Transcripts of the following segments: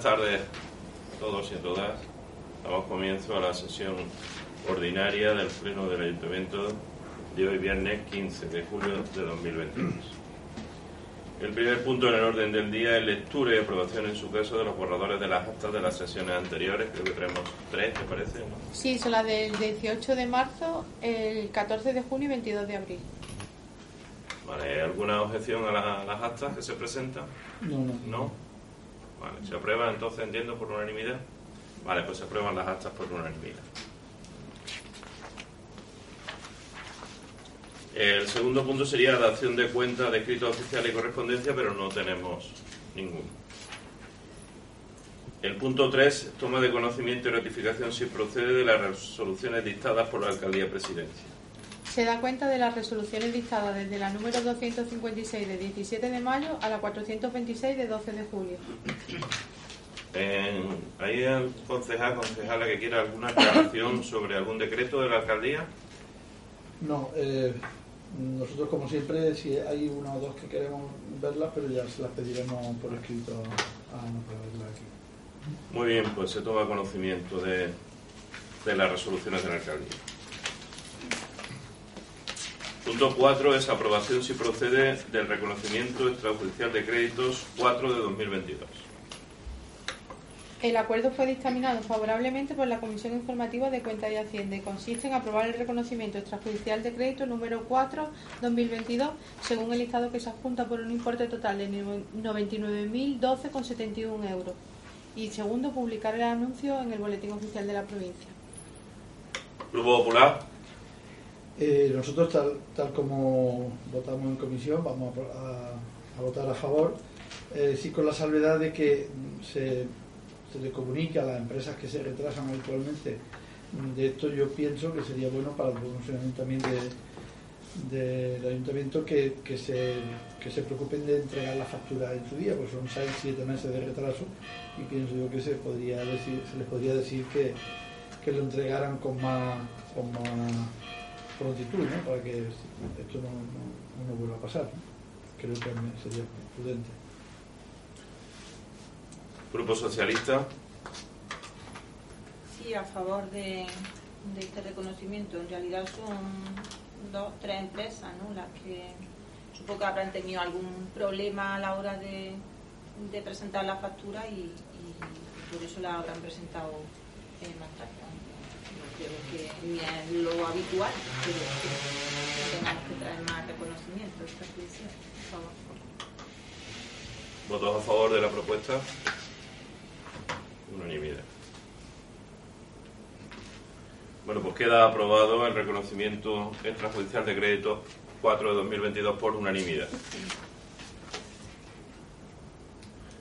Buenas tardes a todos y a todas. Damos comienzo a la sesión ordinaria del Pleno del Ayuntamiento de hoy, viernes 15 de julio de 2022. El primer punto en el orden del día es lectura y aprobación en su caso de los borradores de las actas de las sesiones anteriores. Creo que tenemos tres, ¿te parece? ¿no? Sí, son las del 18 de marzo, el 14 de junio y 22 de abril. Vale, ¿alguna objeción a la- las actas que se presentan? No, no. ¿No? Vale, ¿se aprueba entonces, entiendo, por unanimidad? Vale, pues se aprueban las actas por unanimidad. El segundo punto sería la dación de cuenta de escritos oficiales y correspondencia, pero no tenemos ninguno. El punto 3, toma de conocimiento y ratificación si procede de las resoluciones dictadas por la Alcaldía Presidencia. Se da cuenta de las resoluciones dictadas desde la número 256 de 17 de mayo a la 426 de 12 de julio. Eh, ¿Hay el concejal, concejala que quiera alguna aclaración sobre algún decreto de la Alcaldía? No, eh, nosotros como siempre, si hay una o dos que queremos verlas, pero ya se las pediremos por escrito a Ana para verlas aquí. Muy bien, pues se toma conocimiento de, de las resoluciones de la alcaldía. Punto 4 es aprobación si procede del reconocimiento extrajudicial de créditos 4 de 2022. El acuerdo fue dictaminado favorablemente por la Comisión Informativa de Cuenta y Hacienda y consiste en aprobar el reconocimiento extrajudicial de crédito número 4-2022 según el listado que se adjunta por un importe total de 99.012,71 euros. Y segundo, publicar el anuncio en el Boletín Oficial de la provincia. Grupo Popular, Eh, nosotros, tal, tal como votamos en comisión, vamos a, votar a favor, eh, sí con la salvedad de que se, se le comunique a las empresas que se retrasan habitualmente. De esto yo pienso que sería bueno para el funcionamiento también de- del ayuntamiento que, que se, que se preocupen de entregar la factura en su día, porque son 6-7 meses de retraso y pienso yo que se, se les podría decir que, que lo entregaran con más, con más prontitud, ¿no? para que esto no, no- no vuelva a pasar. Creo que sería prudente. Grupo Socialista, Sí, a favor de, de este reconocimiento. En realidad son dos, tres empresas, ¿no? Las que supongo que habrán tenido algún problema a la hora de, de presentar la factura y, y por eso la habrán presentado eh, más tarde. Creo que ni es lo habitual, pero que no tengamos que traer más reconocimiento. Esta judicial. Por favor. votos a favor de la propuesta. Unanimidad. Bueno, pues queda aprobado el reconocimiento extrajudicial de crédito 4 de 2022 por unanimidad.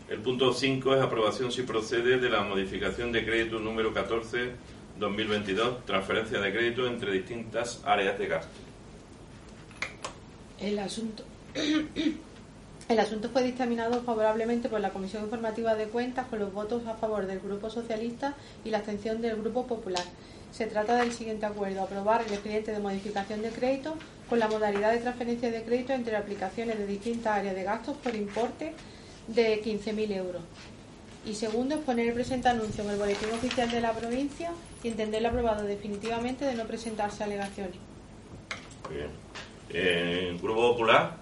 El punto 5 es aprobación si procede de la modificación de crédito número 14 2022, transferencia de crédito entre distintas áreas de gasto. El asunto. El asunto fue dictaminado favorablemente por la Comisión Informativa de Cuentas con los votos a favor del Grupo Socialista y la abstención del Grupo Popular. Se trata del siguiente acuerdo: aprobar el expediente de modificación de crédito con la modalidad de transferencia de crédito entre aplicaciones de distintas áreas de gastos por importe de 15.000 euros. Y segundo, es poner el presente anuncio en el boletín oficial de la provincia y entenderlo aprobado definitivamente de no presentarse alegaciones. Muy bien. Eh, Grupo Popular,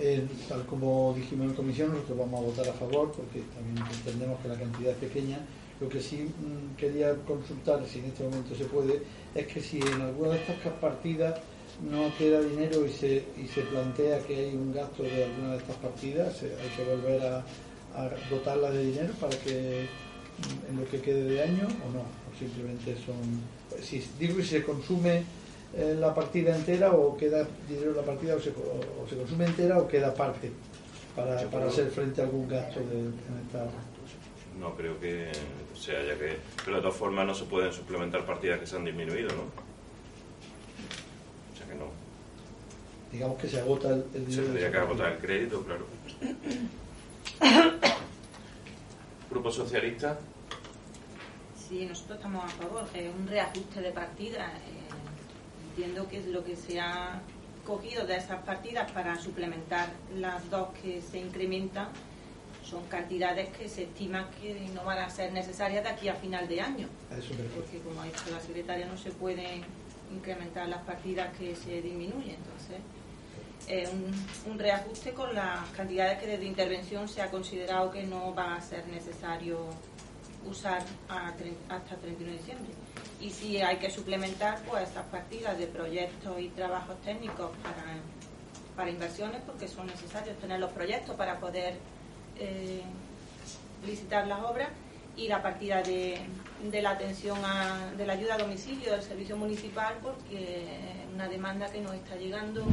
Eh, tal como dijimos en comisión, nosotros vamos a votar a favor porque también entendemos que la cantidad es pequeña. Lo que sí mm, quería consultar, si en este momento se puede, es que si en alguna de estas partidas no queda dinero y se, y se plantea que hay un gasto de alguna de estas partidas, se- hay que volver a, a dotarla de dinero para que en lo que quede de año o no, o simplemente son... Si, digo que se consume eh, la partida entera o queda dinero en la partida o se, o- o se consume entera o queda parte para, para hacer frente a algún gasto de, en esta... No creo que se haya que. Pero de todas formas no se pueden suplementar partidas que se han disminuido, ¿no? O sea que no. Digamos que se agota el, el Se dinero. tendría que agotar el crédito, claro. Grupo Socialista, Sí, nosotros estamos a favor. Es un reajuste de partidas. eh, entiendo que es lo que se ha cogido de esas partidas para suplementar las dos que se incrementan. Son cantidades que se estima que no van a ser necesarias de aquí a final de año. Eso. Porque, como ha dicho la secretaria, no se pueden incrementar las partidas que se disminuyen. Entonces, es un, reajuste con las cantidades que desde intervención se ha considerado que no va a ser necesario usar a hasta el 31 de diciembre. Y si hay que suplementar, pues esas partidas de proyectos y trabajos técnicos para, para inversiones, porque son necesarios tener los proyectos para poder eh, licitar las obras y la partida de, de la atención a, de la ayuda a domicilio del servicio municipal porque es una demanda que nos está llegando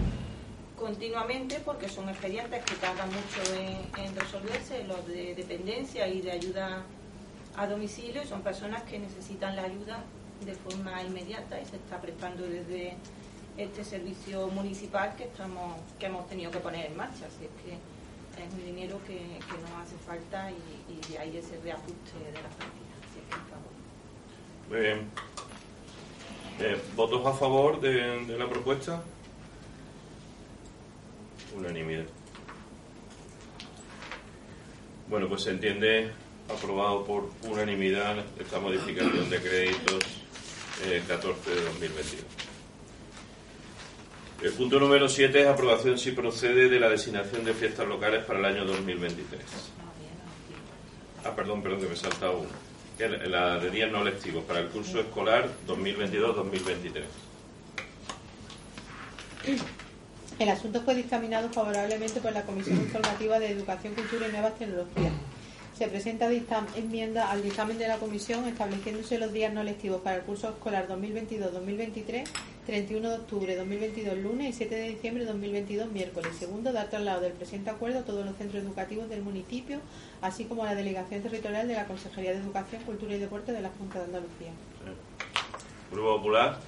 continuamente porque son expedientes que tardan mucho en, resolverse, los de dependencia y de ayuda a domicilio, y son personas que necesitan la ayuda de forma inmediata y se está prestando desde este servicio municipal que estamos que hemos tenido que poner en marcha. Así es que es un dinero que, que nos hace falta y, de ahí ese reajuste de las partidas. Así es que, por favor. muy bien. Eh, ¿Votos a favor de la propuesta? Unanimidad. Bueno, pues se entiende aprobado por unanimidad esta modificación de créditos eh, 14 de 2022. El punto número 7 es aprobación si procede de la designación de fiestas locales para el año 2023. Ah, perdón, perdón, que me he saltado uno. La de días no lectivos para el curso escolar 2022-2023. El asunto fue dictaminado favorablemente por la Comisión Informativa de Educación, Cultura y Nuevas Tecnologías. Se presenta enmienda al dictamen de la Comisión estableciéndose los días no lectivos para el curso escolar 2022-2023, 31 de octubre 2022 lunes y 7 de diciembre 2022 miércoles. Segundo, dar traslado del presente acuerdo a todos los centros educativos del municipio, así como a la Delegación Territorial de la Consejería de Educación, Cultura y Deporte de la Junta de Andalucía. Grupo Popular,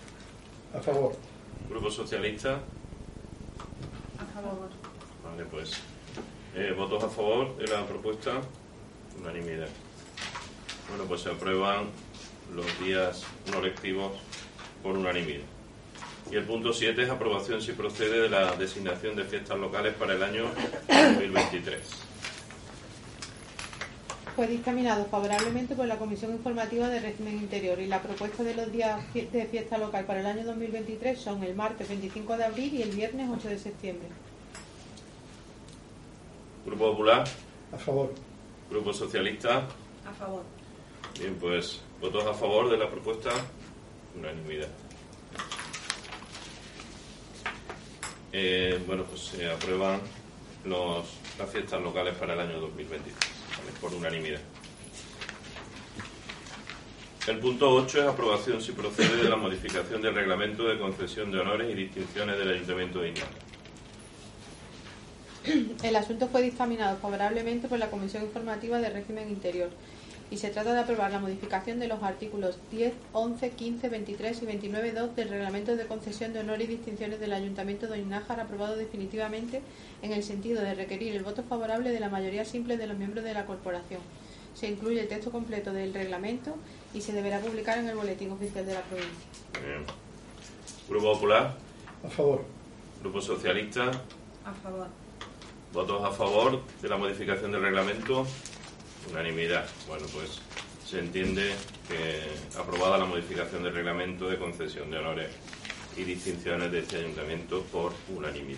A favor. Grupo Socialista. Favor. Vale, pues. eh, ¿Votos a favor de la propuesta? Unanimidad. Bueno, pues se aprueban los días no lectivos por unanimidad. Y el punto 7 es aprobación si procede de la designación de fiestas locales para el año 2023. Fue dictaminado favorablemente por la Comisión Informativa de Régimen Interior y la propuesta de los días de fiesta local para el año 2023 son el martes 25 de abril y el viernes 8 de septiembre. Grupo Popular, A favor. Grupo Socialista. A favor. Bien, pues votos a favor de la propuesta. Unanimidad. Eh, bueno, pues se aprueban los, las fiestas locales para el año 2023, ¿vale? por unanimidad. El punto 8 es aprobación si procede de la modificación del reglamento de concesión de honores y distinciones del Ayuntamiento de Inaga. El asunto fue dictaminado favorablemente por la Comisión Informativa de Régimen Interior y se trata de aprobar la modificación de los artículos 10, 11, 15, 23 y 29.2 del Reglamento de Concesión de Honor y Distinciones del Ayuntamiento de Oñinájar aprobado definitivamente en el sentido de requerir el voto favorable de la mayoría simple de los miembros de la corporación. Se incluye el texto completo del reglamento y se deberá publicar en el Boletín Oficial de la provincia. Bien. Grupo Popular, A favor. Grupo Socialista, A favor. ¿Votos a favor de la modificación del reglamento? Unanimidad. Bueno, pues se entiende que aprobada la modificación del reglamento de concesión de honores y distinciones de este ayuntamiento por unanimidad.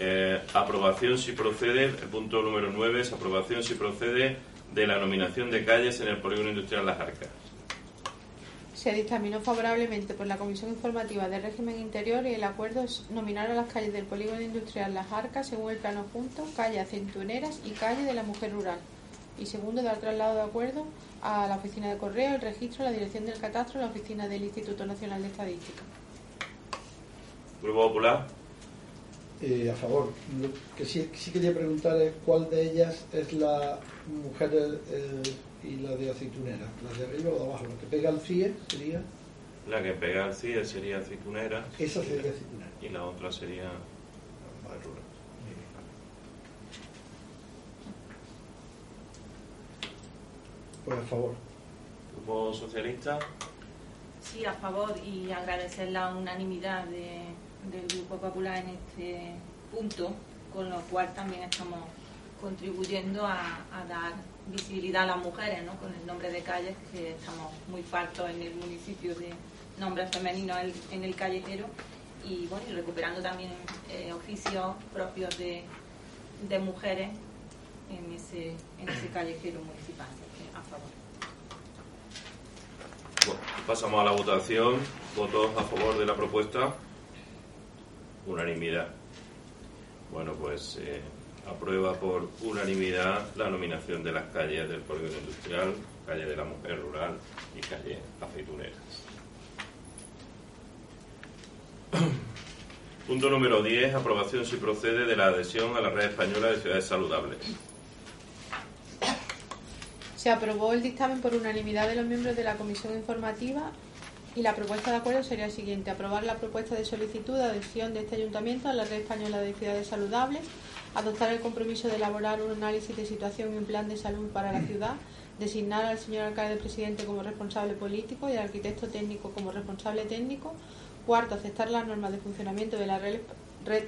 Eh, aprobación si procede, el punto número 9 es aprobación si procede de la nominación de calles en el polígono industrial Las Arcas. Se dictaminó favorablemente por la Comisión Informativa de Régimen Interior y el acuerdo es nominar a las calles del Polígono Industrial Las Arcas según el plano junto, calle Acentuneras y calle de la Mujer Rural. Y segundo, dar traslado de acuerdo a la Oficina de Correo, el Registro, la Dirección del Catastro y la Oficina del Instituto Nacional de Estadística. Grupo Popular, Eh, a favor. Lo que sí, sí quería preguntar es cuál de ellas es la mujer eh, y la de aceitunera. ¿La de arriba o de abajo? ¿La que pega al CIE sería? La que pega al CIE sería aceitunera. Esa sería aceitunera. Y la otra sería rural. Pues a favor. Grupo Socialista. Sí, a favor y agradecer la unanimidad de, del Grupo Popular en este punto, con lo cual también estamos contribuyendo a, dar visibilidad a las mujeres, ¿no? con el nombre de calles, que estamos muy faltos en el municipio de nombres femeninos en el callejero, y bueno, recuperando también eh, oficios propios de, de mujeres en ese, en ese callejero municipal. a favor. pasamos a la votación. ¿Votos a favor de la propuesta? Unanimidad. Bueno, pues eh, aprueba por unanimidad la nominación de las calles del polígono industrial, calle de la mujer rural y calle aceituneras. Punto número 10. Aprobación si procede de la adhesión a la red española de ciudades saludables. Se aprobó el dictamen por unanimidad de los miembros de la comisión informativa y la propuesta de acuerdo sería la siguiente. Aprobar la propuesta de solicitud de adhesión de este ayuntamiento a la red española de ciudades saludables, adoptar el compromiso de elaborar un análisis de situación y un plan de salud para la ciudad, designar al señor alcalde presidente como responsable político y al arquitecto técnico como responsable técnico, Cuarto, aceptar las normas de funcionamiento de la red,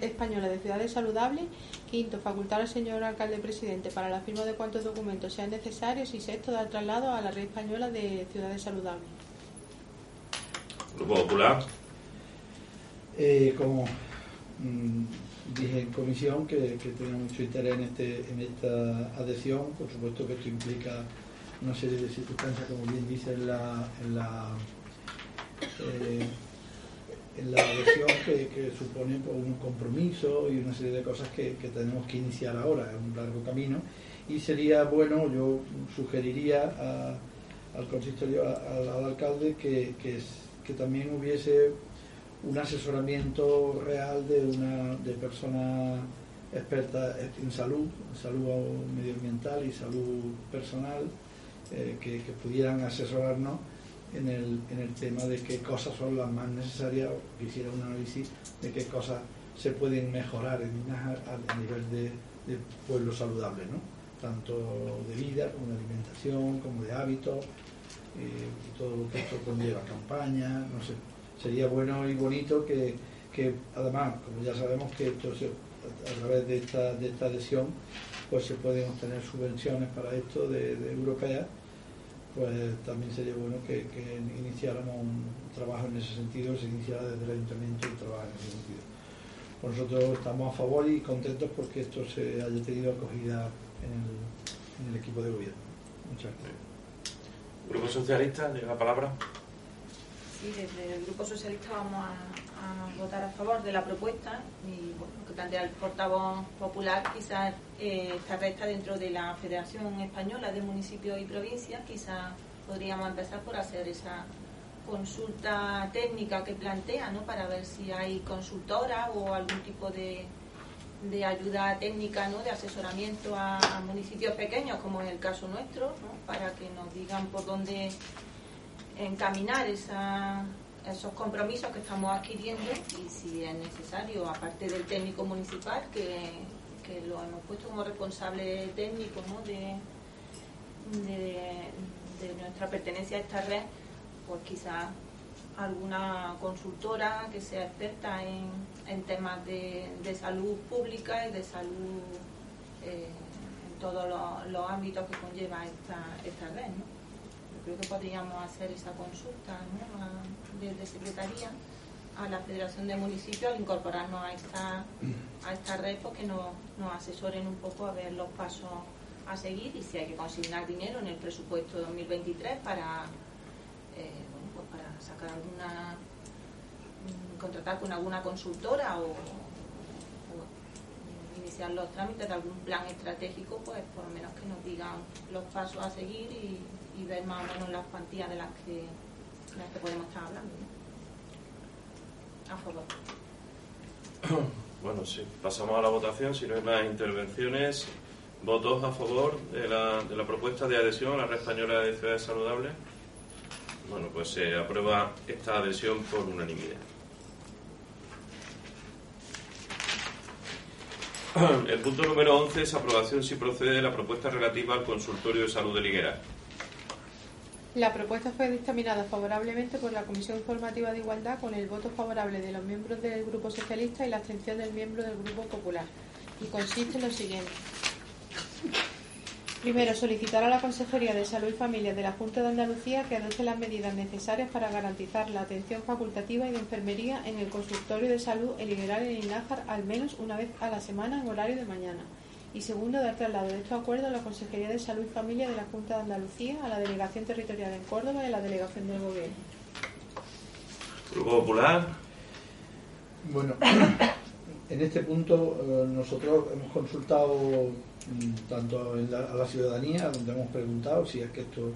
española de ciudades saludables. Quinto, facultar al señor alcalde presidente para la firma de cuantos documentos sean necesarios. Y sexto, dar traslado a la red española de ciudades saludables. Grupo Popular. Eh, como mm, dije en comisión que, que tengo mucho interés en, este, en esta adhesión, por supuesto que esto implica una serie de circunstancias, como bien dice en la, en la eh, en la adhesión que, supone pues, un compromiso y una serie de cosas que, tenemos que iniciar ahora, es un largo camino, y sería bueno, yo sugeriría al consistorio, al, alcalde, que, que, también hubiese un asesoramiento real de una de persona experta en salud, salud medioambiental y salud personal, eh, que pudieran asesorarnos en el, en el tema de qué cosas son las más necesarias, quisiera un análisis de qué cosas se pueden mejorar en a, nivel de, pueblo saludable, ¿no? tanto de vida como de alimentación, como de hábitos, eh, todo lo que esto conlleva, campaña, no sé. Sería bueno y bonito que, que además, como ya sabemos que esto a través de esta, de esta adhesión, pues se pueden obtener subvenciones para esto de, de europeas pues también sería bueno que, iniciáramos un trabajo en ese sentido, se iniciara desde el ayuntamiento el trabajo en ese sentido. Por nosotros estamos a favor y contentos porque esto se haya tenido acogida en el, equipo de gobierno. Muchas gracias. Grupo Socialista, de la palabra. Desde el Grupo Socialista vamos a, votar a favor de la propuesta y bueno, que plantea el portavoz popular, quizás eh, está recta dentro de la Federación Española de Municipios y Provincias, quizás podríamos empezar por hacer esa consulta técnica que plantea, ¿no? para ver si hay consultora o algún tipo de, de ayuda técnica, ¿no? de asesoramiento a, municipios pequeños, como es el caso nuestro, para que nos digan por dónde encaminar esos compromisos que estamos adquiriendo y si es necesario, aparte del técnico municipal, que, lo hemos puesto como responsable técnico de, de, nuestra pertenencia a esta red, pues quizás alguna consultora que sea experta en, en temas de, salud pública y de salud eh, en todos los, ámbitos que conlleva esta, esta red. Creo que podríamos hacer esa consulta desde Secretaría a la Federación de Municipios al incorporarnos a esta, a esta red, porque nos, nos asesoren un poco a ver los pasos a seguir y si hay que consignar dinero en el presupuesto 2023 para, eh, pues para sacar alguna, mm, contratar con alguna consultora o, iniciar los trámites de algún plan estratégico, pues por lo menos que nos digan los pasos a seguir y, y ver más o menos las cuantías de las que, podemos estar hablando. A favor. Bueno, sí, pasamos a la votación. Si no hay más intervenciones, ¿votos a favor de la, de la propuesta de adhesión a la Red Española de Ciudades Saludables? Bueno, pues se aprueba esta adhesión por unanimidad. El punto número 11 es aprobación si procede de la propuesta relativa al consultorio de salud de Liguera. La propuesta fue dictaminada favorablemente por la Comisión Informativa de Igualdad con el voto favorable de los miembros del Grupo Socialista y la abstención del miembro del Grupo Popular. Y consiste en lo siguiente. Primero, solicitar a la Consejería de Salud y Familia de la Junta de Andalucía que adopte las medidas necesarias para garantizar la atención facultativa y de enfermería en el consultorio de salud El Liberal en Inájar al menos una vez a la semana en horario de mañana. Y segundo, dar traslado de estos acuerdos a la Consejería de Salud y Familia de la Junta de Andalucía, a la Delegación Territorial en Córdoba y a la Delegación del Gobierno. Grupo Popular. Bueno, en este punto eh, nosotros hemos consultado mm, tanto en la, a la ciudadanía, donde hemos preguntado si es que esto,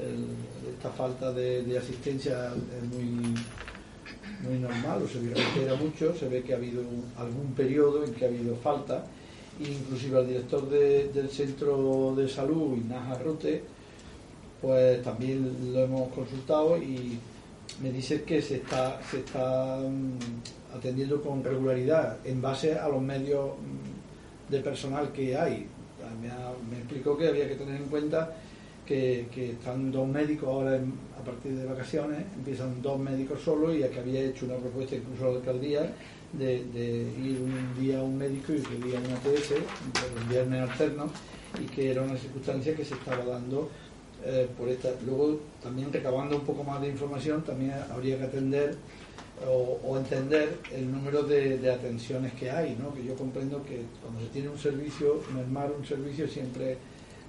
el- esta falta de, de asistencia es muy, muy normal o se reitera mucho, se ve que ha habido algún periodo en que ha habido falta, inclusive al director de- del centro de salud, Ignacio Arrote, pues también lo hemos consultado y me dice que se está, se está mm, atendiendo con regularidad en base a los medios mm, de personal que hay. Me, ha- me explicó que había que tener en cuenta que, están dos médicos ahora en- a partir de vacaciones, empiezan dos médicos solos y que había hecho una propuesta incluso a la alcaldía de, ir un día un médico y otro día una ATS, los viernes alternos, y que era una circunstancia que se estaba dando eh, por esta. Luego, también recabando un poco más de información, también habría que atender o, entender el número de, de atenciones que hay, ¿no? que yo comprendo que cuando se tiene un servicio, mermar un servicio siempre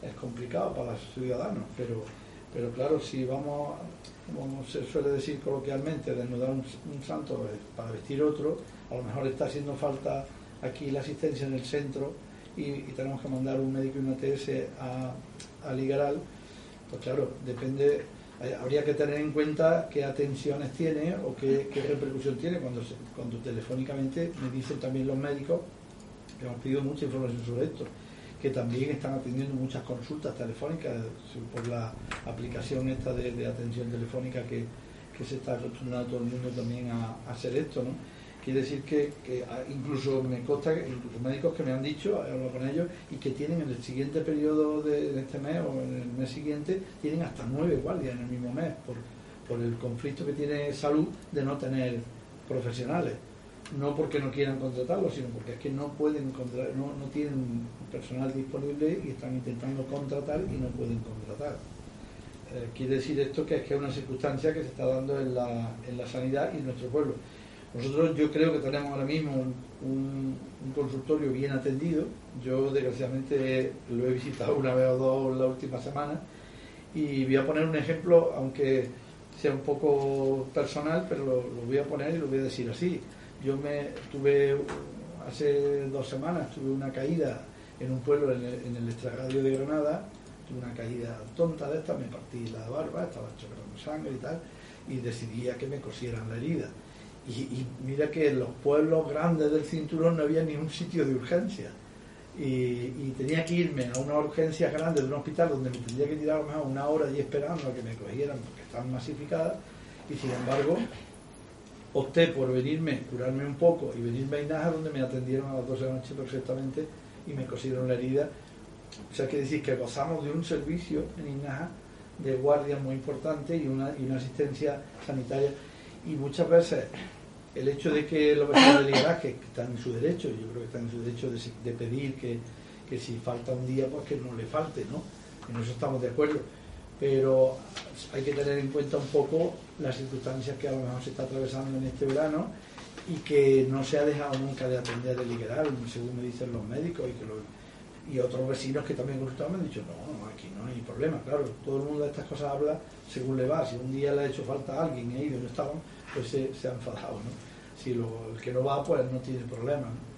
es complicado para los ciudadanos, pero, pero claro, si vamos, como se suele decir coloquialmente, desnudar un, santo para vestir otro, a lo mejor está haciendo falta aquí la asistencia en el centro y, tenemos que mandar un médico y una TS a, a Ligaral, pues claro, depende, habría que tener en cuenta qué atenciones tiene o qué, qué repercusión tiene. Cuando, cuando telefónicamente me dicen también los médicos que hemos pedido mucha información sobre esto, que también están atendiendo muchas consultas telefónicas su- por la aplicación esta de, atención telefónica que, que se está acostumbrando todo el mundo también a, hacer esto, ¿no? Quiere decir que, ah, incluso me consta, incluso médicos que me han dicho, he hablado con ellos, y que tienen en el siguiente periodo de, de este mes o en el mes siguiente, tienen hasta nueve guardias en el mismo mes, por, por el conflicto que tiene salud de no tener profesionales. No porque no quieran contratarlos, sino porque es que no pueden contra- no, no tienen personal disponible y están intentando contratar y no pueden contratar. Eh, quiere decir esto que es que es una circunstancia que se está dando en la, en la sanidad y en nuestro pueblo. Nosotros yo creo que tenemos ahora mismo un, consultorio bien atendido. Yo desgraciadamente lo he visitado una vez o dos la última semana y voy a poner un ejemplo, aunque sea un poco personal, pero lo voy a poner y lo voy a decir así. Yo me tuve hace dos semanas tuve una caída en un pueblo en el, en el extrarradio de Granada, tuve una caída tonta de esta, me partí la barba, estaba chorreando sangre y tal, y decidí a que me cosieran la herida. Y, mira que en los pueblos grandes del cinturón no había ni un sitio de urgencia. Y, tenía que irme a una urgencia grande de un hospital donde me tendría que tirar mejor una hora allí esperando a que me cogieran porque estaban masificadas. Y sin embargo, opté por venirme, curarme un poco y venirme a Inaja donde me atendieron a las 12 de la noche perfectamente y me cosieron la herida. O sea, que decir que gozamos de un servicio en Inaja de guardia muy importante y una, y una asistencia sanitaria. Y muchas veces el hecho de que los vecinos de Ligará, que están en su derecho, yo creo que están en su derecho de, de pedir que, que si falta un día, pues que no le falte, ¿no? En eso estamos de acuerdo. Pero hay que tener en cuenta un poco las circunstancias que a lo mejor se está atravesando en este verano y que no se ha dejado nunca de atender el Ligeral, según me dicen los médicos y que lo- y otros vecinos que también consultaban me han dicho, no, aquí no hay problema, claro, todo el mundo de estas cosas habla según le va, si un día le ha hecho falta a alguien y y no estaban, pues se, se ha enfadado, ¿no? Si lo- el que no va, pues no tiene problema, ¿no?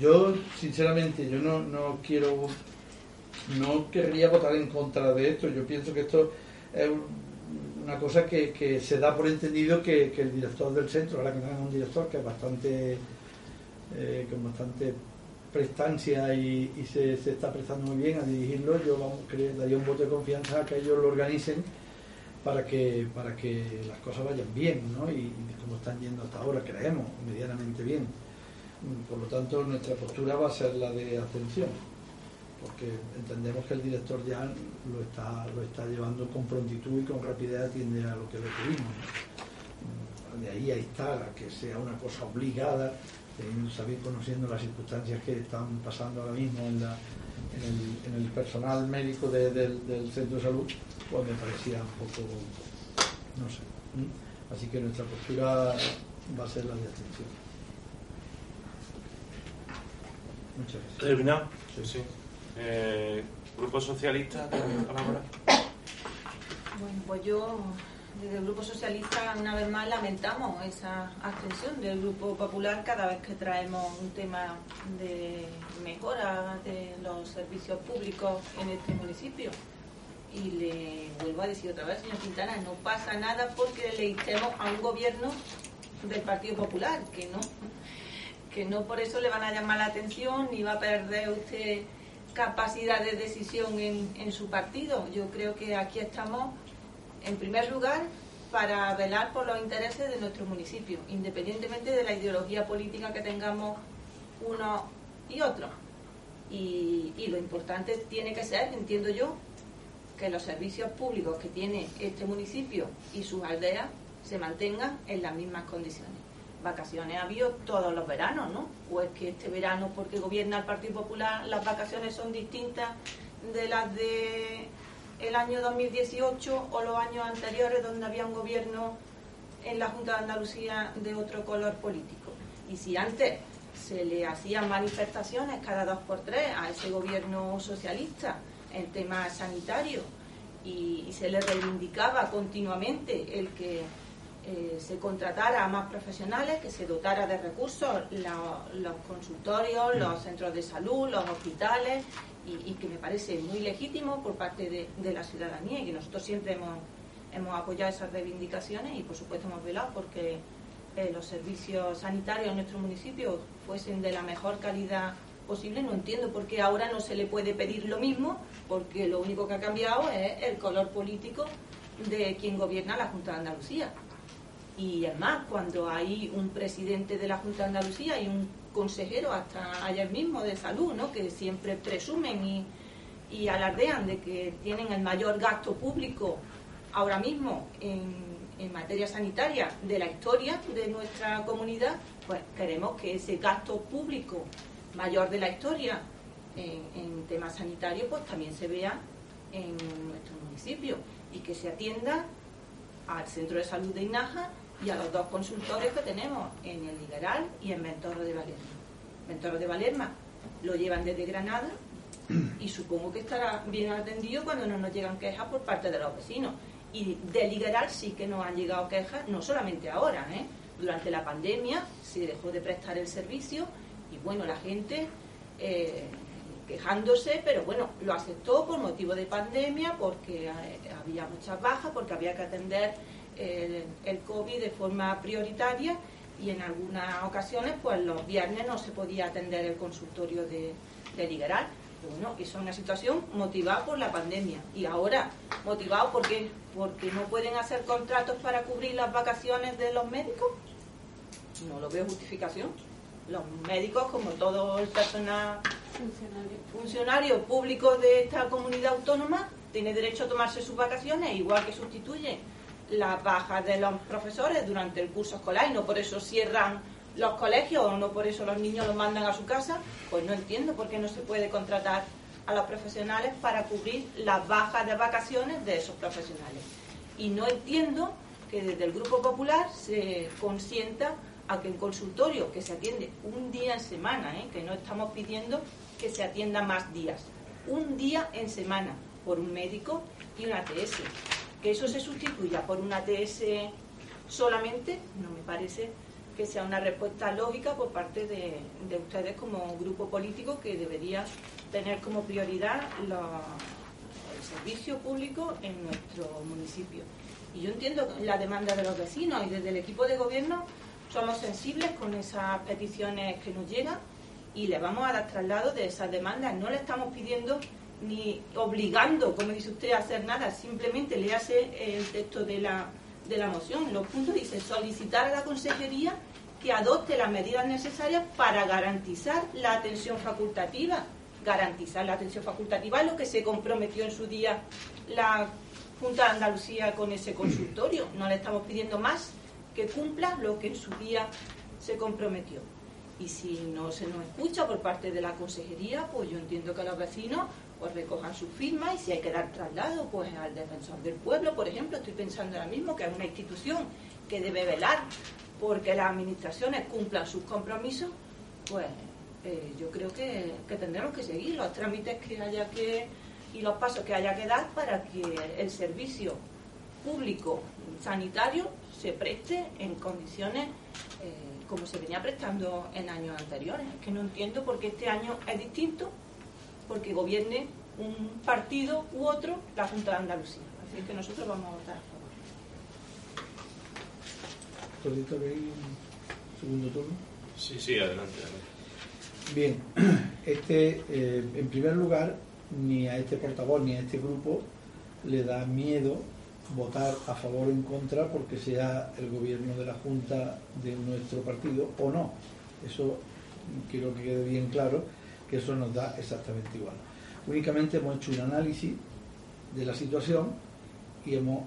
Yo, sinceramente, yo no, no quiero, no querría votar en contra de esto, yo pienso que esto es un- una cosa que, se da por entendido que, el director del centro, ahora que tenemos un director que es bastante eh, con bastante prestancia y, se, está prestando muy bien a dirigirlo, yo vamos, daría un voto de confianza a que ellos lo organicen para que para que las cosas vayan bien, ¿no? Y como están yendo hasta ahora, creemos, medianamente bien. Por lo tanto, nuestra postura va a ser la de atención, porque entendemos que el director ya lo está, lo está llevando con prontitud y con rapidez atiende a lo que le pedimos. De ahí a instar a que sea una cosa obligada, saber conociendo las circunstancias que están pasando ahora mismo en, la, en, el, en el, personal médico de, del, del centro de salud, pues me parecía un poco, no sé. Así que nuestra postura va a ser la de atención. Muchas gracias. ¿Terminado? Sí, sí. Eh, ¿Grupo Socialista? palabra? Bueno, pues yo, desde el Grupo Socialista, una vez más lamentamos esa abstención del Grupo Popular cada vez que traemos un tema de mejora de los servicios públicos en este municipio. Y le vuelvo a decir otra vez, señor Quintana, no pasa nada porque le instemos a un gobierno del Partido Popular, que no que no por eso le van a llamar la atención ni va a perder usted capacidad de decisión en, en, su partido. Yo creo que aquí estamos, en primer lugar, para velar por los intereses de nuestro municipio, independientemente de la ideología política que tengamos uno y otro. Y, y lo importante tiene que ser, entiendo yo, que los servicios públicos que tiene este municipio y sus aldeas se mantengan en las mismas condiciones vacaciones ha habido todos los veranos, ¿no? O es que este verano, porque gobierna el Partido Popular, las vacaciones son distintas de las de el año 2018 o los años anteriores donde había un gobierno en la Junta de Andalucía de otro color político. Y si antes se le hacían manifestaciones cada dos por tres a ese gobierno socialista en temas sanitarios y, y se le reivindicaba continuamente el que eh, se contratara a más profesionales, que se dotara de recursos la, los consultorios, los centros de salud, los hospitales, y, y que me parece muy legítimo por parte de, de, la ciudadanía y que nosotros siempre hemos, hemos apoyado esas reivindicaciones y por supuesto hemos velado porque eh, los servicios sanitarios en nuestro municipio fuesen de la mejor calidad posible. No entiendo por qué ahora no se le puede pedir lo mismo, porque lo único que ha cambiado es el color político de quien gobierna la Junta de Andalucía. Y además, cuando hay un presidente de la Junta de Andalucía y un consejero, hasta ayer mismo, de salud, ¿no? que siempre presumen y, alardean de que tienen el mayor gasto público ahora mismo en, en, materia sanitaria de la historia de nuestra comunidad, pues queremos que ese gasto público mayor de la historia en, en temas sanitarios pues también se vea en nuestro municipio y que se atienda al centro de salud de Inaja y a los dos consultores que tenemos en el Liberal y en Mentorro de Valerma. Mentorro de Valerma lo llevan desde Granada y supongo que estará bien atendido cuando no nos llegan quejas por parte de los vecinos. Y del Liberal sí que nos han llegado quejas, no solamente ahora, ¿eh? durante la pandemia se dejó de prestar el servicio y bueno, la gente eh, quejándose, pero bueno, lo aceptó por motivo de pandemia, porque eh, había muchas bajas, porque había que atender el, el, COVID de forma prioritaria y en algunas ocasiones, pues los viernes no se podía atender el consultorio de, de Liberal. Bueno, eso es una situación motivada por la pandemia. Y ahora, motivado porque, porque no pueden hacer contratos para cubrir las vacaciones de los médicos, no lo veo justificación. Los médicos, como todo el personal funcionario, funcionario público de esta comunidad autónoma, tiene derecho a tomarse sus vacaciones, igual que sustituye las bajas de los profesores durante el curso escolar y no por eso cierran los colegios o no por eso los niños los mandan a su casa, pues no entiendo por qué no se puede contratar a los profesionales para cubrir las bajas de vacaciones de esos profesionales. Y no entiendo que desde el Grupo Popular se consienta a que el consultorio, que se atiende un día en semana, ¿eh? que no estamos pidiendo que se atienda más días, un día en semana por un médico y una ATS que eso se sustituya por una ATS solamente, no me parece que sea una respuesta lógica por parte de, de ustedes como grupo político que debería tener como prioridad el servicio público en nuestro municipio. Y yo entiendo la demanda de los vecinos y desde el equipo de gobierno somos sensibles con esas peticiones que nos llegan y le vamos a dar traslado de esas demandas. No le estamos pidiendo ni obligando, como dice usted, a hacer nada, simplemente le hace el texto de la, de la moción. Los puntos dice solicitar a la Consejería que adopte las medidas necesarias para garantizar la atención facultativa. Garantizar la atención facultativa es lo que se comprometió en su día la Junta de Andalucía con ese consultorio. No le estamos pidiendo más que cumpla lo que en su día se comprometió. Y si no se nos escucha por parte de la consejería, pues yo entiendo que los vecinos pues recojan su firma y si hay que dar traslado, pues al defensor del pueblo, por ejemplo, estoy pensando ahora mismo que es una institución que debe velar porque las administraciones cumplan sus compromisos, pues eh, yo creo que, que tendremos que seguir los trámites que haya que y los pasos que haya que dar para que el servicio público sanitario se preste en condiciones como se venía prestando en años anteriores. Es que no entiendo por qué este año es distinto, porque gobierne un partido u otro la Junta de Andalucía. Así que nosotros vamos a votar a favor. segundo turno? Sí, sí, adelante. Bien, este, eh, en primer lugar, ni a este portavoz ni a este grupo le da miedo votar a favor o en contra porque sea el gobierno de la Junta de nuestro partido o no. Eso quiero que quede bien claro, que eso nos da exactamente igual. Únicamente hemos hecho un análisis de la situación y hemos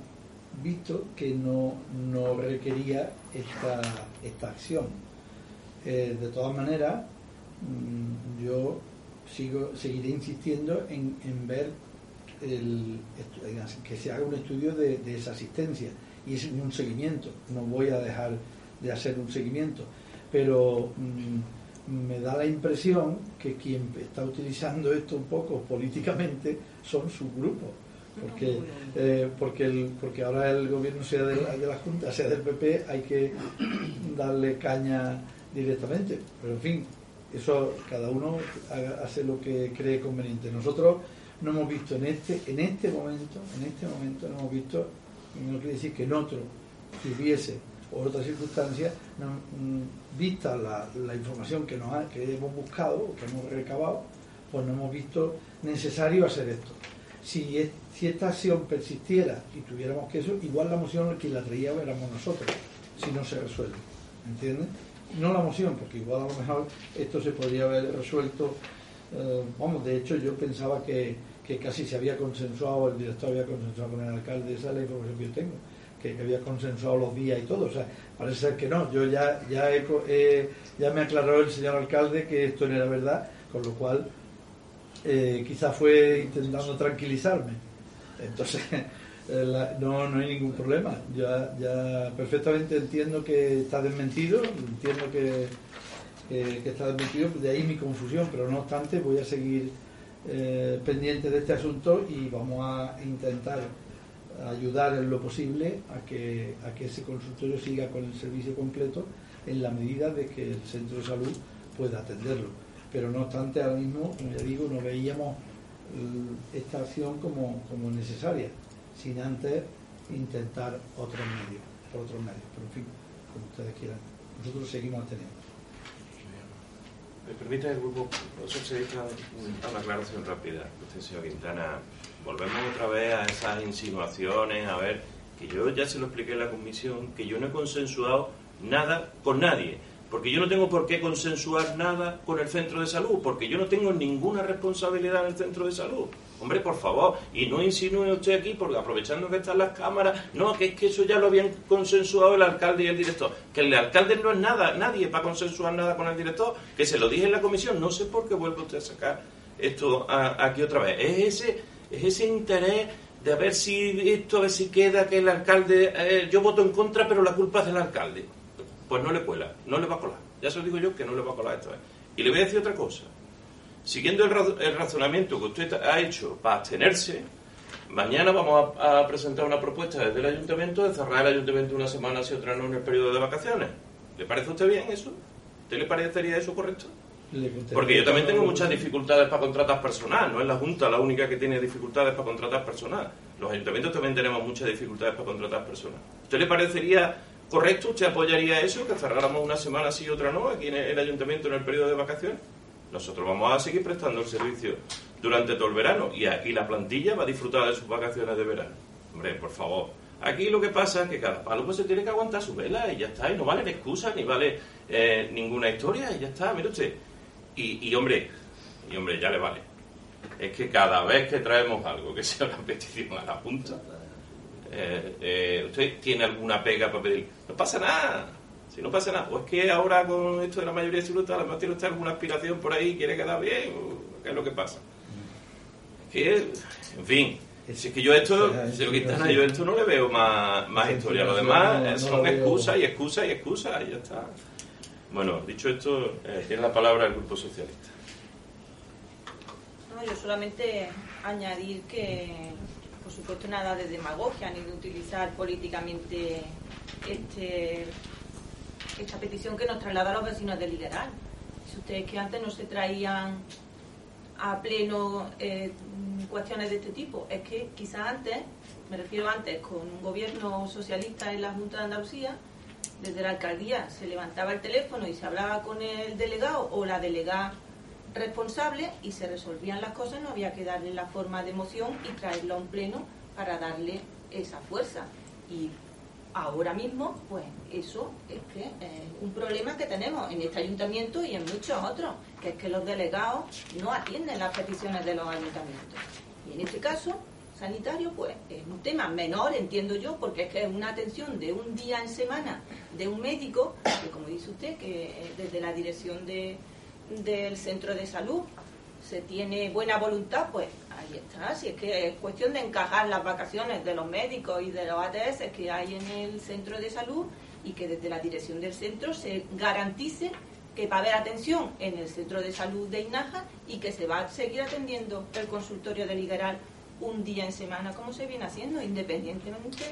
visto que no, no requería esta, esta acción. Eh, de todas maneras, mm, yo sigo, seguiré insistiendo en, en ver el, que se haga un estudio de, esa asistencia y es un seguimiento. No voy a dejar de hacer un seguimiento, pero mm, me da la impresión que quien está utilizando esto un poco políticamente son sus grupos. Porque, eh, porque, el, porque ahora el gobierno sea de la, de la Junta, sea del PP, hay que darle caña directamente. Pero en fin, eso cada uno hace lo que cree conveniente. Nosotros no hemos visto en este, en este momento, en este momento no hemos visto, no quiere decir que en otro, si hubiese o otras circunstancias, no, mm, vista la, información que, nos ha, que hemos buscado, que hemos recabado, pues no hemos visto necesario hacer esto. Si, si esta acción persistiera y tuviéramos que eso, igual la moción que la traía éramos nosotros, si no se resuelve. ¿Entiendes? no la moción, porque igual a lo mejor esto se podría haber resuelto, eh, vamos, de hecho yo pensaba que, casi se había consensuado, el director había consensuado con el alcalde, esa es la información que yo tengo, que, había consensuado los días y todo, o sea, parece ser que no, yo ya, ya, he, ya me aclaró el señor alcalde que esto no era verdad, con lo cual eh, quizás fue intentando tranquilizarme. Entonces, Eh, no, no hay ningún problema. Ya, ya perfectamente entiendo que está desmentido, entiendo que, que, está desmentido, de ahí mi confusión, pero no obstante voy a seguir eh, pendiente de este asunto y vamos a intentar ayudar en lo posible a que, a que ese consultorio siga con el servicio completo en la medida de que el centro de salud pueda atenderlo. Pero no obstante, ahora mismo, como ya digo, no veíamos eh, esta acción como, como necesaria sin antes intentar otros medios, otros medios. Pero en fin, como ustedes quieran. Nosotros seguimos teniendo. ¿Me permite el grupo socialista una aclaración rápida? Usted, señor Quintana, volvemos otra vez a esas insinuaciones, a ver, que yo ya se lo expliqué en la comisión, que yo no he consensuado nada con nadie, porque yo no tengo por qué consensuar nada con el centro de salud, porque yo no tengo ninguna responsabilidad en el centro de salud. Hombre, por favor, y no insinúe usted aquí, porque aprovechando que están las cámaras, no, que es que eso ya lo habían consensuado el alcalde y el director. Que el alcalde no es nada, nadie para consensuar nada con el director, que se lo dije en la comisión, no sé por qué vuelve usted a sacar esto aquí otra vez. Es ese, es ese interés de a ver si esto, a ver si queda que el alcalde, eh, yo voto en contra, pero la culpa es del alcalde. Pues no le cuela, no le va a colar. Ya se lo digo yo que no le va a colar esta vez. Y le voy a decir otra cosa. Siguiendo el, razonamiento que usted ha hecho para abstenerse, mañana vamos a, presentar una propuesta desde el ayuntamiento de cerrar el ayuntamiento una semana y otra no en el periodo de vacaciones. ¿Le parece a usted bien eso? ¿Usted le parecería eso correcto? Porque yo también tengo muchas dificultades para contratar personal, no es la Junta la única que tiene dificultades para contratar personal. Los ayuntamientos también tenemos muchas dificultades para contratar personal. ¿Usted le parecería ¿Correcto? ¿Usted apoyaría eso? Que cerráramos una semana sí y otra no aquí en el ayuntamiento en el periodo de vacaciones. Nosotros vamos a seguir prestando el servicio durante todo el verano y aquí la plantilla va a disfrutar de sus vacaciones de verano. Hombre, por favor. Aquí lo que pasa es que cada palo pues se tiene que aguantar su vela y ya está, y no valen excusas ni vale eh, ninguna historia y ya está, mire usted. Y, y hombre, y hombre, ya le vale. Es que cada vez que traemos algo que sea una petición a la Junta, eh, eh, ¿usted tiene alguna pega para pedir? No pasa nada. Si no pasa nada, pues que ahora con esto de la mayoría absoluta, a lo mejor tiene usted alguna aspiración por ahí, quiere quedar bien, o ¿qué es lo que pasa? Que, en fin, si es que yo esto, si lo Quintana, yo esto no le veo más, más historia. Lo demás son excusas y excusas y excusas y ya está. Bueno, dicho esto, eh, tiene la palabra el Grupo Socialista. No, yo solamente añadir que, por supuesto, nada de demagogia ni de utilizar políticamente este, esta petición que nos traslada a los vecinos de Liberal. Si ustedes que antes no se traían a pleno eh, cuestiones de este tipo, es que quizás antes, me refiero antes, con un gobierno socialista en la Junta de Andalucía, desde la alcaldía se levantaba el teléfono y se hablaba con el delegado o la delegada responsable y se resolvían las cosas, no había que darle la forma de moción y traerlo a un pleno para darle esa fuerza. Y ahora mismo, pues eso es que es un problema que tenemos en este ayuntamiento y en muchos otros, que es que los delegados no atienden las peticiones de los ayuntamientos. Y en este caso, sanitario, pues es un tema menor, entiendo yo, porque es que es una atención de un día en semana de un médico, que como dice usted, que eh, desde la dirección de, del centro de salud se tiene buena voluntad, pues ahí está. Si es que es cuestión de encajar las vacaciones de los médicos y de los ATS que hay en el centro de salud y que desde la dirección del centro se garantice que va a haber atención en el centro de salud de Inaja y que se va a seguir atendiendo el consultorio de Liberal un día en semana como se viene haciendo, independientemente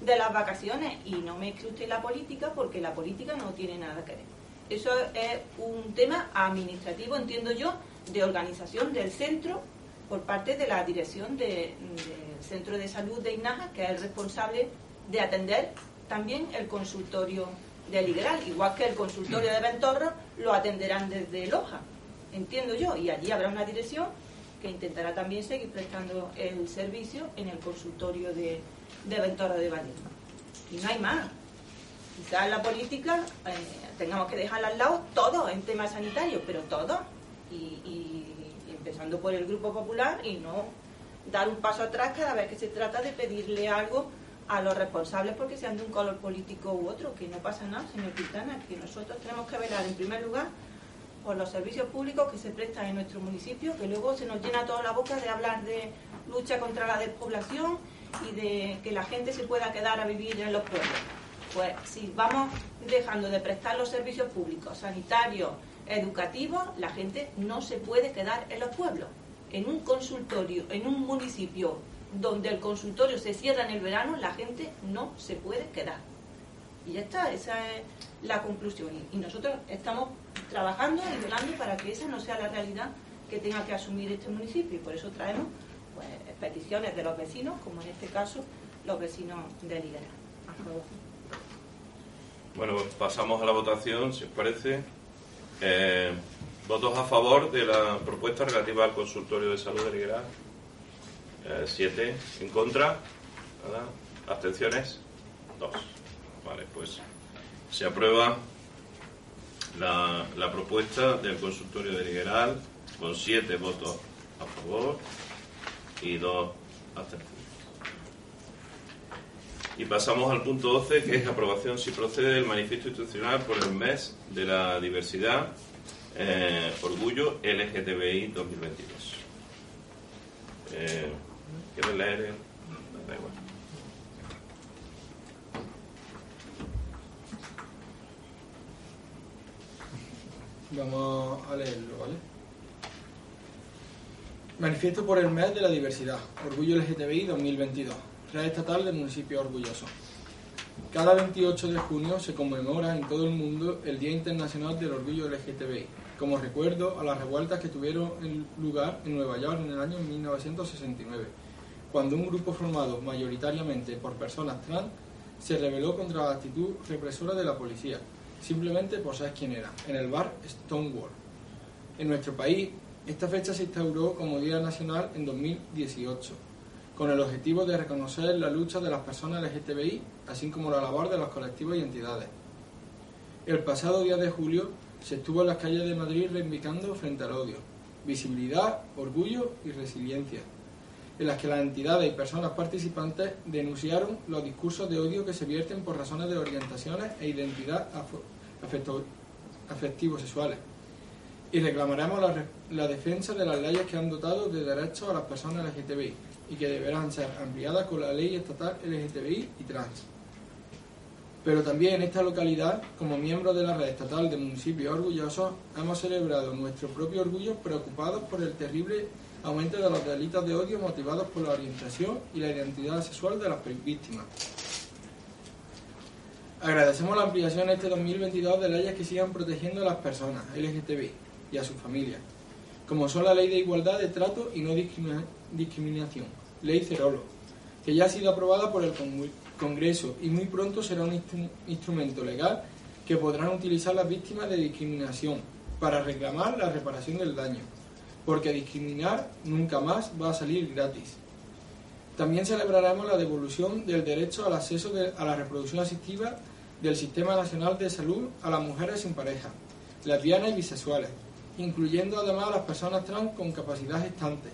de las vacaciones. Y no mezcle usted la política porque la política no tiene nada que ver. Eso es un tema administrativo, entiendo yo, de organización del centro por parte de la dirección de- del centro de salud de Inaja, que es el responsable de atender también el consultorio de Liberal, igual que el consultorio de Ventorro lo atenderán desde Loja, entiendo yo, y allí habrá una dirección que intentará también seguir prestando el servicio en el consultorio de, de Ventorro de Vallejo. Y no hay más. Quizás la política eh, tengamos que dejarla al lado todo en temas sanitarios, pero todo. Y- y empezando por el Grupo Popular y no dar un paso atrás cada vez que se trata de pedirle algo a los responsables porque sean de un color político u otro, que no pasa nada, señor Quintana, que nosotros tenemos que velar en primer lugar por los servicios públicos que se prestan en nuestro municipio, que luego se nos llena toda la boca de hablar de lucha contra la despoblación y de que la gente se pueda quedar a vivir en los pueblos. Pues si vamos dejando de prestar los servicios públicos, sanitarios, educativos, la gente no se puede quedar en los pueblos. En un consultorio, en un municipio donde el consultorio se cierra en el verano, la gente no se puede quedar. Y ya está, esa es la conclusión. Y- nosotros estamos trabajando y velando para que esa no sea la realidad que tenga que asumir este municipio. Y por eso traemos pues, peticiones de los vecinos, como en este caso los vecinos de Liguera. Bueno, pasamos a la votación, si os parece. Eh, ¿Votos a favor de la propuesta relativa al consultorio de salud de Liguera? Eh, siete. ¿En contra? Nada. ¿Abstenciones? Dos. Vale, pues se aprueba la, la propuesta del consultorio de Ligueral con siete votos a favor y dos abstenciones. Y pasamos al punto 12, que es aprobación si procede del manifiesto institucional por el mes de la diversidad, eh, orgullo LGTBI 2022. Eh, ¿Quieres leer? Da igual. Vamos a leerlo, ¿vale? Manifiesto por el mes de la diversidad, Orgullo LGTBI 2022, Red Estatal del Municipio Orgulloso. Cada 28 de junio se conmemora en todo el mundo el Día Internacional del Orgullo LGTBI, como recuerdo a las revueltas que tuvieron lugar en Nueva York en el año 1969, cuando un grupo formado mayoritariamente por personas trans se rebeló contra la actitud represora de la policía, simplemente por ser quien era, en el bar Stonewall. En nuestro país, esta fecha se instauró como Día Nacional en 2018, con el objetivo de reconocer la lucha de las personas LGTBI, así como la labor de los colectivos y entidades. El pasado día de julio se estuvo en las calles de Madrid reivindicando frente al odio, visibilidad, orgullo y resiliencia, en las que las entidades y personas participantes denunciaron los discursos de odio que se vierten por razones de orientaciones e identidad afectivo-sexuales. Y reclamaremos la, la, defensa de las leyes que han dotado de derechos a las personas LGTBI y que deberán ser ampliadas con la ley estatal LGTBI y trans. Pero también en esta localidad, como miembros de la red estatal de municipios orgullosos, hemos celebrado nuestro propio orgullo preocupados por el terrible aumento de los delitos de odio motivados por la orientación y la identidad sexual de las víctimas. Agradecemos la ampliación este 2022 de leyes que sigan protegiendo a las personas LGTBI y a sus familias, como son la Ley de Igualdad de Trato y No Discriminación, Ley Cerolo, que ya ha sido aprobada por el Congreso y muy pronto será un instrumento legal que podrán utilizar las víctimas de discriminación para reclamar la reparación del daño porque discriminar nunca más va a salir gratis. También celebraremos la devolución del derecho al acceso a la reproducción asistiva del Sistema Nacional de Salud a las mujeres sin pareja, lesbianas y bisexuales, incluyendo además a las personas trans con capacidad gestante,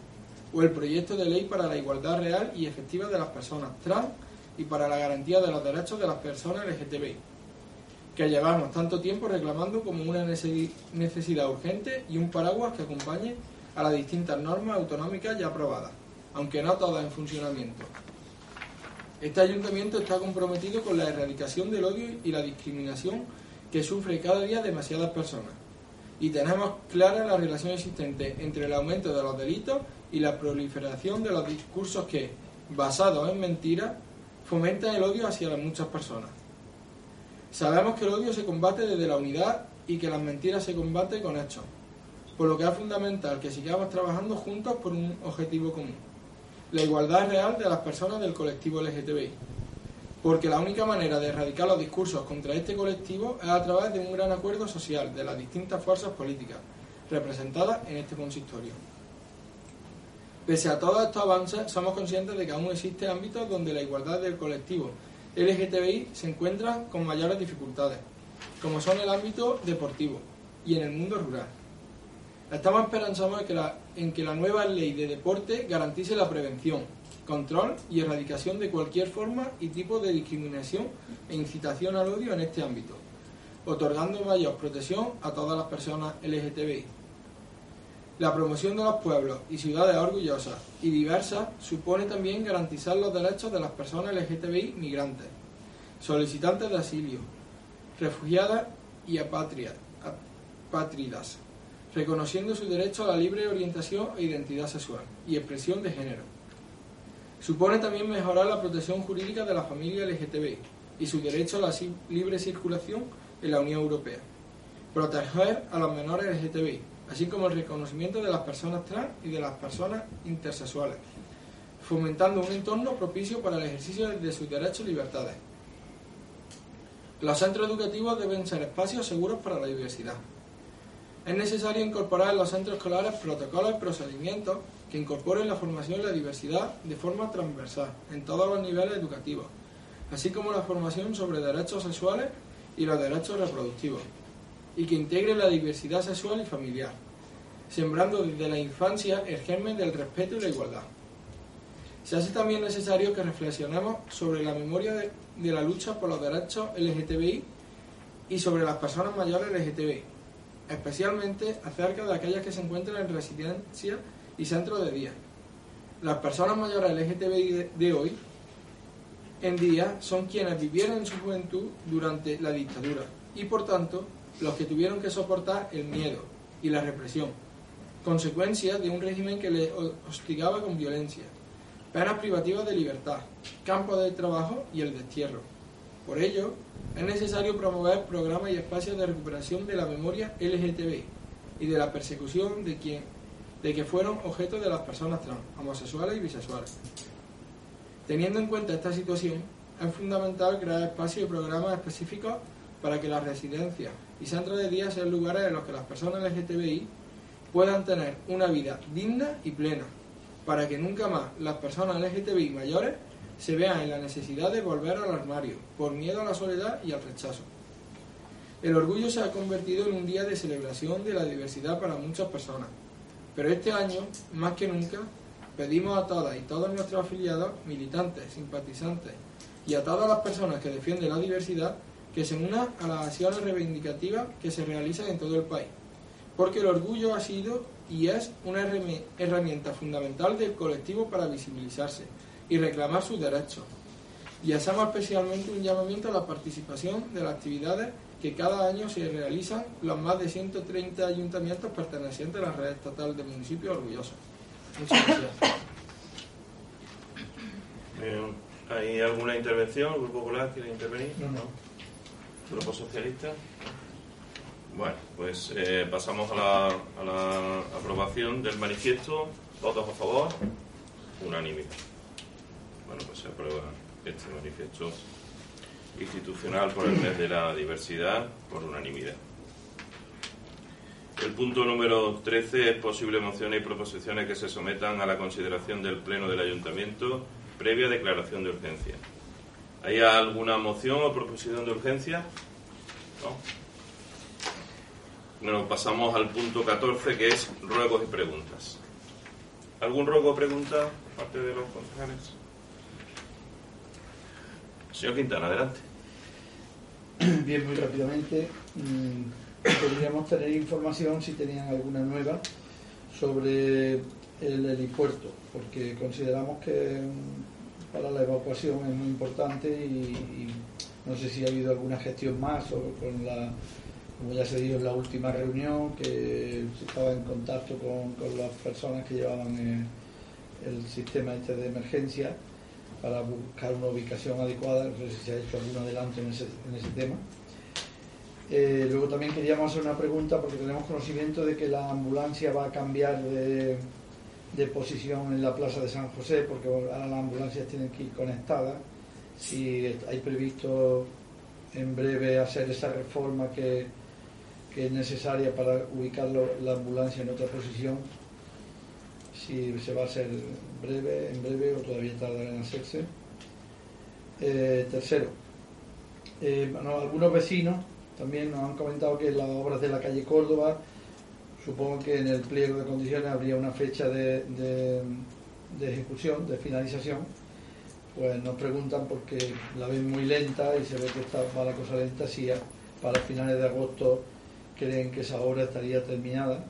o el proyecto de ley para la igualdad real y efectiva de las personas trans y para la garantía de los derechos de las personas LGTBI, que llevamos tanto tiempo reclamando como una necesidad urgente y un paraguas que acompañe a las distintas normas autonómicas ya aprobadas, aunque no todas en funcionamiento. Este ayuntamiento está comprometido con la erradicación del odio y la discriminación que sufre cada día demasiadas personas. Y tenemos clara la relación existente entre el aumento de los delitos y la proliferación de los discursos que, basados en mentiras, fomentan el odio hacia muchas personas. Sabemos que el odio se combate desde la unidad y que las mentiras se combaten con hechos por lo que es fundamental que sigamos trabajando juntos por un objetivo común, la igualdad real de las personas del colectivo LGTBI. Porque la única manera de erradicar los discursos contra este colectivo es a través de un gran acuerdo social de las distintas fuerzas políticas representadas en este consistorio. Pese a todos estos avances, somos conscientes de que aún existen ámbitos donde la igualdad del colectivo LGTBI se encuentra con mayores dificultades, como son el ámbito deportivo y en el mundo rural. Estamos esperanzados en que, la, en que la nueva ley de deporte garantice la prevención, control y erradicación de cualquier forma y tipo de discriminación e incitación al odio en este ámbito, otorgando mayor protección a todas las personas LGTBI. La promoción de los pueblos y ciudades orgullosas y diversas supone también garantizar los derechos de las personas LGTBI migrantes, solicitantes de asilo, refugiadas y apátridas reconociendo su derecho a la libre orientación e identidad sexual y expresión de género. Supone también mejorar la protección jurídica de la familia LGTB y su derecho a la libre circulación en la Unión Europea. Proteger a los menores LGTBI, así como el reconocimiento de las personas trans y de las personas intersexuales, fomentando un entorno propicio para el ejercicio de sus derechos y libertades. Los centros educativos deben ser espacios seguros para la diversidad, es necesario incorporar en los centros escolares protocolos y procedimientos que incorporen la formación y la diversidad de forma transversal en todos los niveles educativos, así como la formación sobre derechos sexuales y los derechos reproductivos, y que integre la diversidad sexual y familiar, sembrando desde la infancia el germen del respeto y la igualdad. Se hace también necesario que reflexionemos sobre la memoria de, de la lucha por los derechos LGTBI y sobre las personas mayores LGTBI especialmente acerca de aquellas que se encuentran en residencia y centros de día. Las personas mayores LGTBI de hoy en día son quienes vivieron en su juventud durante la dictadura y por tanto los que tuvieron que soportar el miedo y la represión, consecuencia de un régimen que les hostigaba con violencia, penas privativas de libertad, campos de trabajo y el destierro. Por ello, es necesario promover programas y espacios de recuperación de la memoria LGTB y de la persecución de, quien, que fueron objeto de las personas trans, homosexuales y bisexuales. Teniendo en cuenta esta situación, es fundamental crear espacios y programas específicos para que las residencias y centros de día sean lugares en los que las personas LGTBI puedan tener una vida digna y plena, para que nunca más las personas LGTBI mayores se vean en la necesidad de volver al armario, por miedo a la soledad y al rechazo. El orgullo se ha convertido en un día de celebración de la diversidad para muchas personas, pero este año, más que nunca, pedimos a todas y todos nuestros afiliados, militantes, simpatizantes y a todas las personas que defienden la diversidad que se unan a las acciones reivindicativas que se realizan en todo el país, porque el orgullo ha sido y es una herramienta fundamental del colectivo para visibilizarse y reclamar sus derechos. Y hacemos especialmente un llamamiento a la participación de las actividades que cada año se realizan los más de 130 ayuntamientos pertenecientes a la red estatal de municipios orgullosos. Muchas gracias. ¿Hay alguna intervención? ¿El Grupo Popular quiere intervenir? No, no. ¿Grupo Socialista? Bueno, pues eh, pasamos a la, a la aprobación del manifiesto. ¿Votos a favor? Unanimidad. Bueno, pues se aprueba este manifiesto institucional por el mes de la diversidad por unanimidad. El punto número 13 es posible mociones y proposiciones que se sometan a la consideración del Pleno del Ayuntamiento previa declaración de urgencia. ¿Hay alguna moción o proposición de urgencia? No. Bueno, pasamos al punto 14 que es ruegos y preguntas. ¿Algún ruego o pregunta parte de los concejales? Señor Quintana, adelante. Bien, muy rápidamente. mm, Podríamos tener información si tenían alguna nueva sobre el helipuerto, porque consideramos que para la evacuación es muy importante y, no sé si ha habido alguna gestión más o con la, como ya se dijo en la última reunión, que se estaba en contacto con, con las personas que llevaban eh, el sistema este de emergencia para buscar una ubicación adecuada, no sé si se ha hecho algún adelanto en ese, en ese tema. Eh, luego también queríamos hacer una pregunta porque tenemos conocimiento de que la ambulancia va a cambiar de, de posición en la plaza de San José porque ahora las ambulancias tienen que ir conectadas. Si hay previsto en breve hacer esa reforma que, que es necesaria para ubicar la ambulancia en otra posición, si se va a hacer breve, en breve o todavía tardará en hacerse. Eh, tercero, eh, algunos vecinos también nos han comentado que las obras de la calle Córdoba, supongo que en el pliego de condiciones habría una fecha de, ejecución, de finalización. Pues nos preguntan porque la ven muy lenta y se ve que está va la cosa lenta, si para finales de agosto creen que esa obra estaría terminada,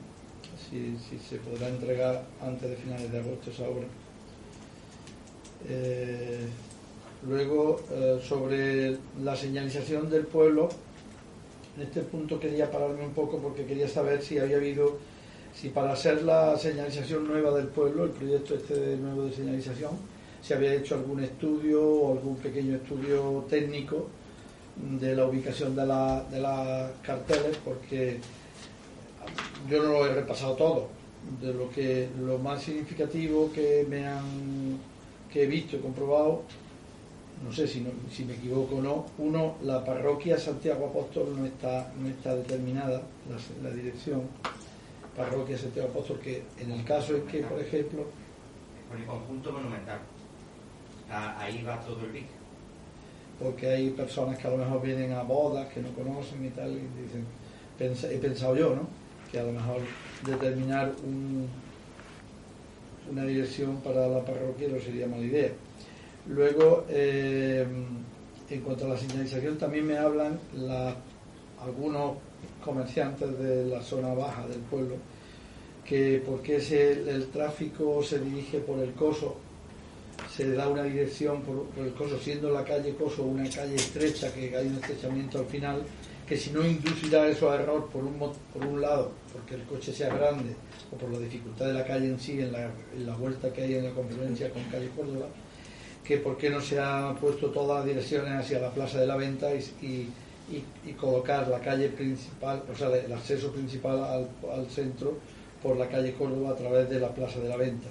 si, si se podrá entregar antes de finales de agosto esa obra. Eh, luego, eh, sobre la señalización del pueblo, en este punto quería pararme un poco porque quería saber si había habido, si para hacer la señalización nueva del pueblo, el proyecto este de nuevo de señalización, si había hecho algún estudio o algún pequeño estudio técnico de la ubicación de, la- de las carteles, porque yo no lo he repasado todo. De lo que lo más significativo que me han que he visto y comprobado, no sé si, no- si me equivoco o no, uno, la parroquia Santiago Apóstol no está, no está determinada, la, la dirección, parroquia Santiago Apóstol, que en el caso es que, por ejemplo, Con el conjunto monumental. Ah, Ahí va todo el BIC. porque hay personas que a lo mejor vienen a bodas que no conocen y tal, y dicen, "Pensa- he pensado yo, ¿no? Que a lo mejor determinar un- una dirección para la parroquia no sería mala idea. Luego, eh, en cuanto a la señalización, también me hablan la- algunos comerciantes de la zona baja del pueblo que porque se- el tráfico se dirige por el coso. Se da una dirección por, el Coso, siendo la calle Coso una calle estrecha, que hay un estrechamiento al final, que si no inducirá eso a error por un, por un lado, porque el coche sea grande, o por la dificultad de la calle en sí, en la, en la vuelta que hay en la confluencia con calle Córdoba, que por qué no se han puesto todas las direcciones hacia la Plaza de la Venta y, colocar la calle principal, o sea, el acceso principal al, centro por la calle Córdoba a través de la Plaza de la Venta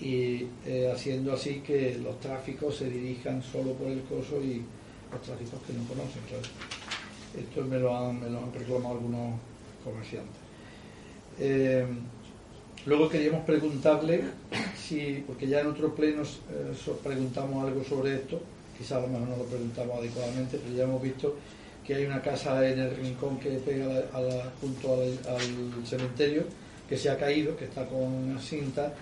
y eh, haciendo así que los tráficos se dirijan solo por el coso y los tráficos que no conocen. Claro. Esto me lo, han, me reclamado algunos comerciantes. Eh, luego queríamos preguntarle si, porque ya en otros plenos eh, preguntamos algo sobre esto, quizás a lo mejor no lo preguntamos adecuadamente, pero ya hemos visto que hay una casa en el rincón que pega junto al, cementerio que se ha caído, que está con una cinta.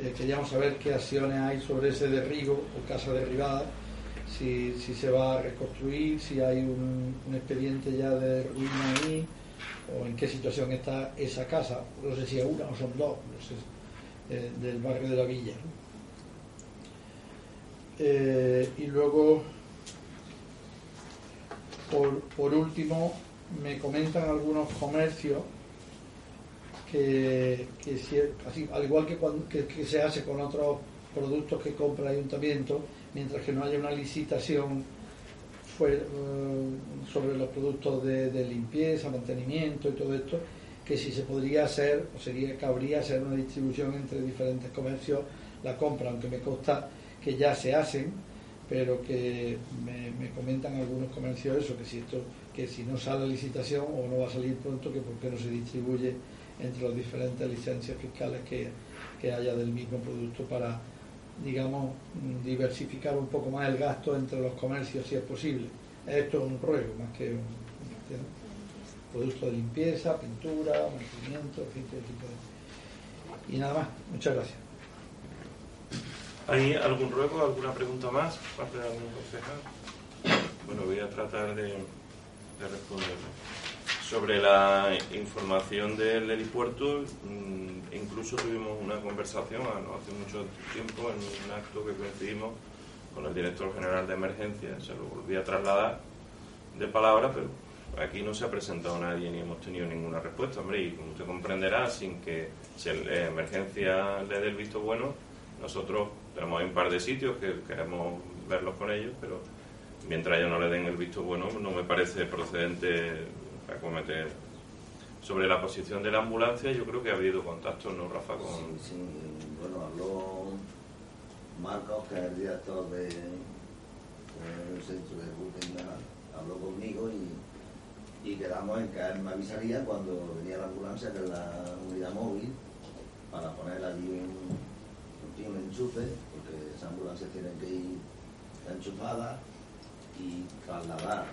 Eh, queríamos saber qué acciones hay sobre ese derribo o casa derribada, si, si se va a reconstruir, si hay un, un expediente ya de ruina ahí, o en qué situación está esa casa, no sé si es una o son dos, no sé, eh, del barrio de la Villa. Eh, y luego, por, por último, me comentan algunos comercios que, que si- así, al igual que, cuando, que, que se hace con otros productos que compra el ayuntamiento, mientras que no haya una licitación fue, eh, sobre los productos de, limpieza, mantenimiento y todo esto, que si se podría hacer, o sería, cabría hacer una distribución entre diferentes comercios, la compra, aunque me consta que ya se hacen, pero que me, me comentan algunos comercios eso, que si esto, que si no sale licitación o no va a salir pronto, que por qué no se distribuye entre las diferentes licencias fiscales que, que haya del mismo producto para, digamos, mm, diversificar un poco más el gasto entre los comercios si es posible. Esto es un ruego más que un producto de limpieza, pintura, mantenimiento, en fin, todo tipo de... Y nada más, muchas gracias. ¿Hay algún ruego, alguna pregunta más por parte de algún concejal? Bueno, voy a tratar de, de responderlo. Sobre la información del helipuerto, mm, incluso tuvimos una conversación ah, hace mucho tiempo en un acto que coincidimos con el director general de emergencia. Se lo volví a trasladar de palabra, pero aquí no se ha presentado nadie ni hemos tenido ninguna respuesta. Hombre, y como usted comprenderá, sin que si el, eh, emergencia le dé el visto bueno, nosotros tenemos un par de sitios que queremos verlos con ellos, pero mientras ellos no le den el visto bueno, no me parece procedente Sobre la posición de la ambulancia, yo creo que ha habido contactos, ¿no, Rafa? Con... Sí, sí, bueno, habló Marcos, que es el director de, del centro de Rutina, habló conmigo y, y quedamos en que él me avisaría cuando venía la ambulancia, que es la unidad móvil, para poner allí un, un enchufe, porque esas ambulancias tienen que ir enchufadas y trasladar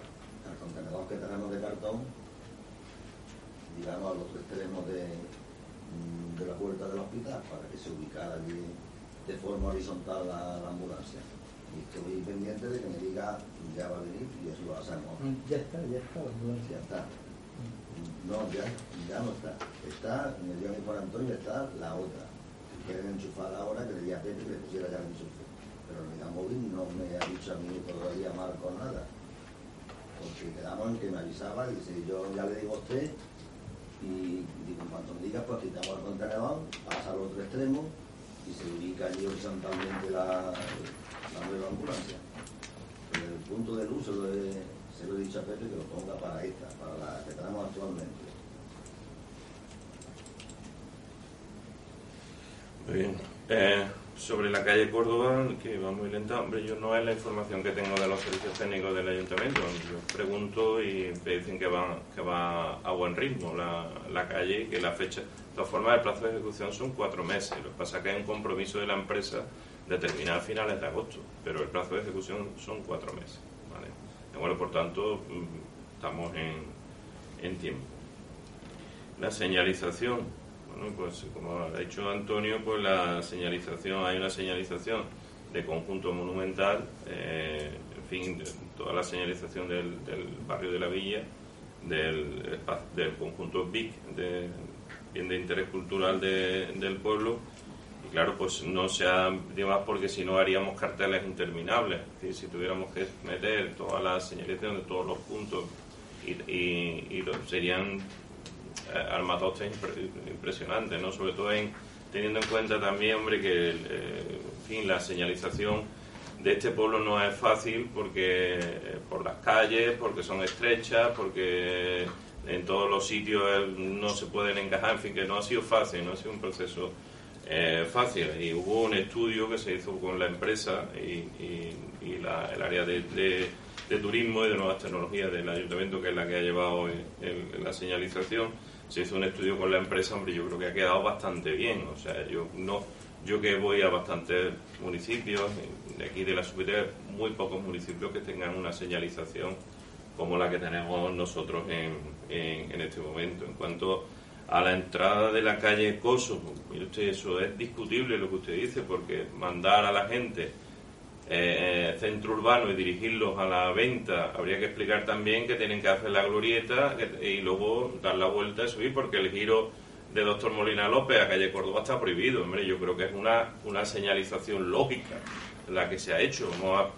el contenedor que tenemos de cartón, digamos, a los extremos de, mm, de la puerta del hospital para que se ubicara allí de forma horizontal la, la ambulancia. Y estoy pendiente de que me diga ya va a venir y eso lo hacemos. Ya está, ya está la Ya ambulancia. está. No, ya, ya no está. Está, me dio mi Juan Antonio, está la otra. Si quieren enchufar ahora, que le di a Pepe que le pusiera ya el enchufe. Pero el Móvil no me ha dicho a mí todavía Marco nada. Porque quedamos en que me avisaba y dice, yo ya le digo a usted y digo, cuanto me diga, pues quitamos el contenedor, pasa al otro extremo y se ubica allí horizontalmente la, la nueva ambulancia. Pero el punto de luz se lo, he, se lo he dicho a Pepe que lo ponga para esta, para la que tenemos actualmente. Muy bien. Eh, sobre la calle Córdoba, que va muy lenta, hombre, yo no es la información que tengo de los servicios técnicos del ayuntamiento. Yo pregunto y me dicen que va, que va a buen ritmo la, la calle que la fecha. De todas formas, el plazo de ejecución son cuatro meses. Lo que pasa es que hay un compromiso de la empresa de terminar a finales de agosto, pero el plazo de ejecución son cuatro meses. ¿vale? Bueno, por tanto, mm, estamos en, en tiempo. La señalización. Bueno, pues como ha dicho Antonio, pues la señalización, hay una señalización de conjunto monumental, eh, en fin, toda la señalización del, del barrio de la Villa, del, del conjunto BIC, de, bien de interés cultural de- del pueblo, y claro, pues no se ha, digamos, porque si no haríamos carteles interminables, es decir, si tuviéramos que meter toda la señalización de todos los puntos y, y, y serían eh, armatostes impre- impresionantes, ¿no? Sobre todo en, teniendo en cuenta también, hombre, que el, eh, en fin, la señalización de este pueblo no es fácil porque eh, por las calles, porque son estrechas, porque en todos los sitios no se pueden encajar, en fin, que no ha sido fácil, no ha sido un proceso eh, fácil. Y hubo un estudio que se hizo con la empresa y, la, el área de, de, turismo y de nuevas tecnologías del ayuntamiento, que es la que ha llevado la señalización. Se hizo un estudio con la empresa, hombre, yo creo que ha quedado bastante bien. O sea, yo no yo que voy a bastantes municipios, de aquí de la subida, muy pocos municipios que tengan una señalización como la que tenemos nosotros en, en, este momento. En cuanto a la entrada de la calle Coso, mire usted, eso es discutible lo que usted dice, porque mandar a la gente eh, centro urbano y dirigirlos a la venta, habría que explicar también que tienen que hacer la glorieta y luego dar la vuelta y subir, porque el giro de Doctor Molina López a calle Córdoba está prohibido. Hombre, yo creo que es una, una señalización lógica la que se ha hecho. Vamos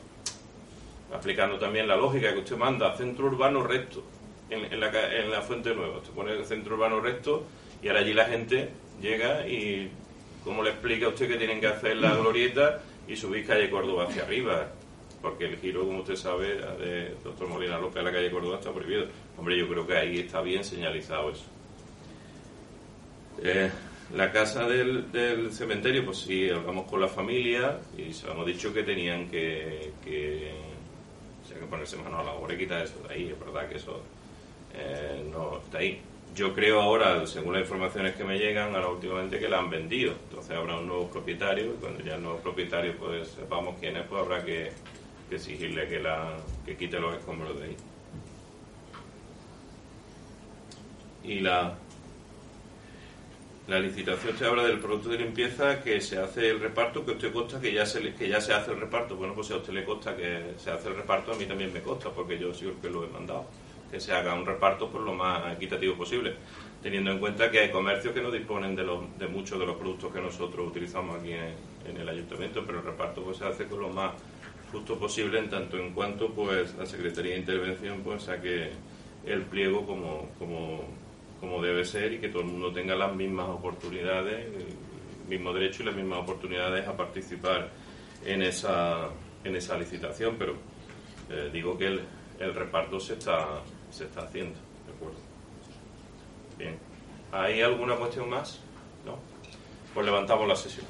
aplicando también la lógica que usted manda centro urbano recto en, la, en la Fuente Nueva. Usted pone el centro urbano recto y ahora allí la gente llega y, ¿cómo le explica a usted que tienen que hacer la glorieta y subir calle Córdoba hacia arriba? Porque el giro, como usted sabe, de Doctor Molina López a la calle Córdoba está prohibido. Hombre, yo creo que ahí está bien señalizado eso. Eh, la casa del, cementerio, pues sí, hablamos con la familia y se hemos dicho que tenían que, que, que ponerse mano a la obra y quitar eso de ahí. Es verdad que eso eh, no está ahí. Yo creo ahora, según las informaciones que me llegan, ahora últimamente que la han vendido. Entonces habrá un nuevo propietario y cuando ya el nuevo propietario pues sepamos quién es, pues habrá que, exigirle que, la, que quite los escombros de ahí. Y la, la licitación se habla del producto de limpieza que se hace el reparto, que a usted consta que ya se que ya se hace el reparto. Bueno, pues si a usted le consta que se hace el reparto, a mí también me consta, porque yo soy el que lo he mandado. Que se haga un reparto por lo más equitativo posible, teniendo en cuenta que hay comercios que no disponen de, los, de muchos de los productos que nosotros utilizamos aquí en, el ayuntamiento, pero el reparto pues se hace con lo más justo posible en tanto en cuanto pues la Secretaría de Intervención pues saque el pliego como, como como debe ser y que todo el mundo tenga las mismas oportunidades, el mismo derecho y las mismas oportunidades a participar en esa, en esa licitación, pero eh, digo que el, el, reparto se está, se está haciendo, ¿de acuerdo? Bien. ¿Hay alguna cuestión más? ¿No? Pues levantamos la sesión.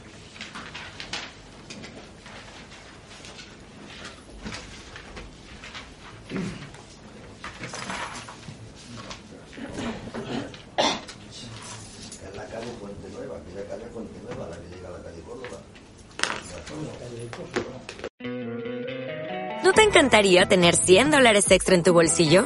¿No te encantaría tener 100 dólares extra en tu bolsillo?